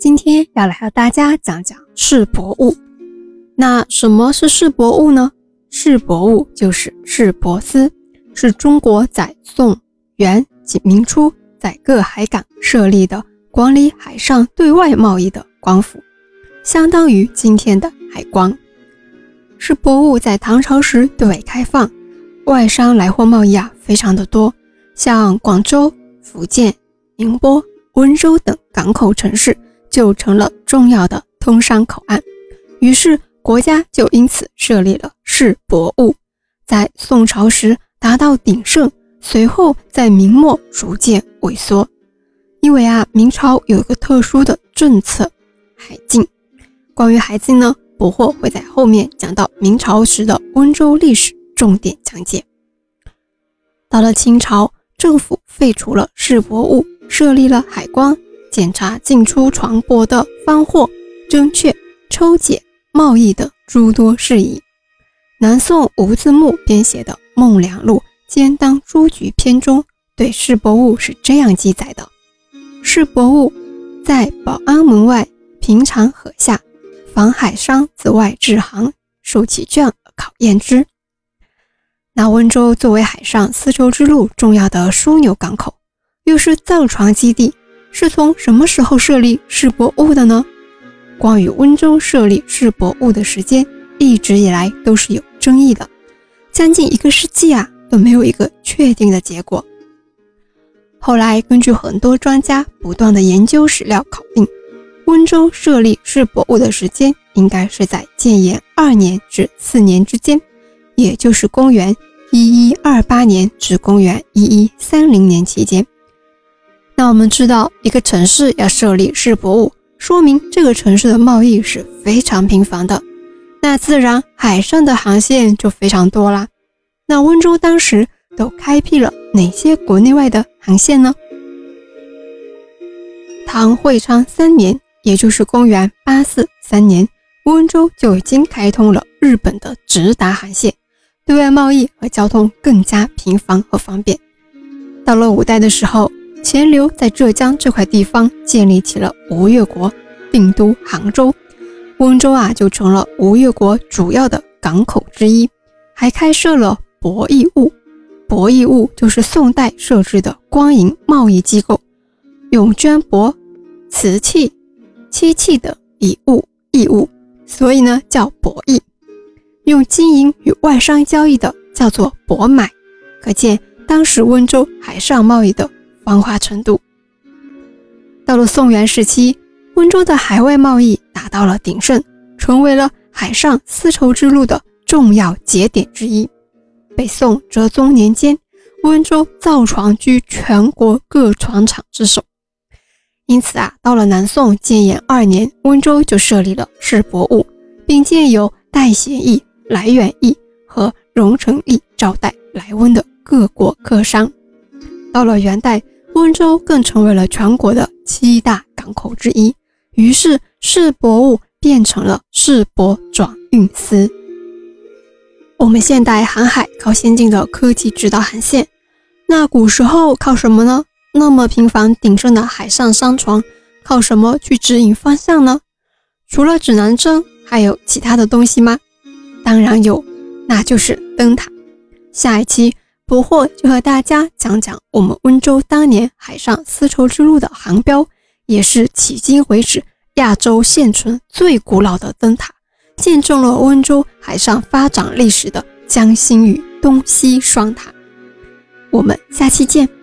今天要来和大家讲讲世博物。那什么是世博物呢？世博物就是世博司，是中国在宋、元及明初在各海港设立的管理海上对外贸易的官府，相当于今天的海关。世博物在唐朝时对外开放，外商来货贸易啊非常的多，像广州、福建、宁波、温州等港口城市。就成了重要的通商口岸，于是国家就因此设立了市博物，在宋朝时达到鼎盛，随后在明末逐渐萎缩。因为啊，明朝有一个特殊的政策——海禁。关于海禁呢，博货会在后面讲到明朝时的温州历史重点讲解。到了清朝，政府废除了市博物，设立了海关。检查进出船舶的方货、征确、抽检、贸易等诸多事宜。南宋吴自牧编写的《孟良录·兼当诸局篇》中对市博物是这样记载的：市博物在保安门外平常河下，防海商自外至行，受其卷而考验之。那温州作为海上丝绸之路重要的枢纽港口，又是造船基地。是从什么时候设立世博物的呢？关于温州设立世博物的时间，一直以来都是有争议的，将近一个世纪啊都没有一个确定的结果。后来根据很多专家不断的研究史料考定，温州设立世博物的时间应该是在建炎二年至四年之间，也就是公元一一二八年至公元一一三零年期间。那我们知道，一个城市要设立世博物，说明这个城市的贸易是非常频繁的，那自然海上的航线就非常多啦。那温州当时都开辟了哪些国内外的航线呢？唐会昌三年，也就是公元八四三年，温州就已经开通了日本的直达航线，对外贸易和交通更加频繁和方便。到了五代的时候。钱镠在浙江这块地方建立起了吴越国，定都杭州，温州啊就成了吴越国主要的港口之一，还开设了博弈务。博弈务就是宋代设置的官营贸易机构，用绢帛、瓷器、漆器等以物易物，所以呢叫博弈。用金银与外商交易的叫做博买，可见当时温州海上贸易的。繁华程度。到了宋元时期，温州的海外贸易达到了鼎盛，成为了海上丝绸之路的重要节点之一。北宋哲宗年间，温州造船居全国各船厂之首。因此啊，到了南宋建炎二年，温州就设立了世博物，并建有代协议、来远驿和荣成驿招待来温的各国客商。到了元代。温州更成为了全国的七大港口之一，于是世博物变成了世博转运司。我们现代航海靠先进的科技指导航线，那古时候靠什么呢？那么频繁鼎盛的海上商船靠什么去指引方向呢？除了指南针，还有其他的东西吗？当然有，那就是灯塔。下一期。不惑就和大家讲讲我们温州当年海上丝绸之路的航标，也是迄今为止亚洲现存最古老的灯塔，见证了温州海上发展历史的江心屿东西双塔。我们下期见。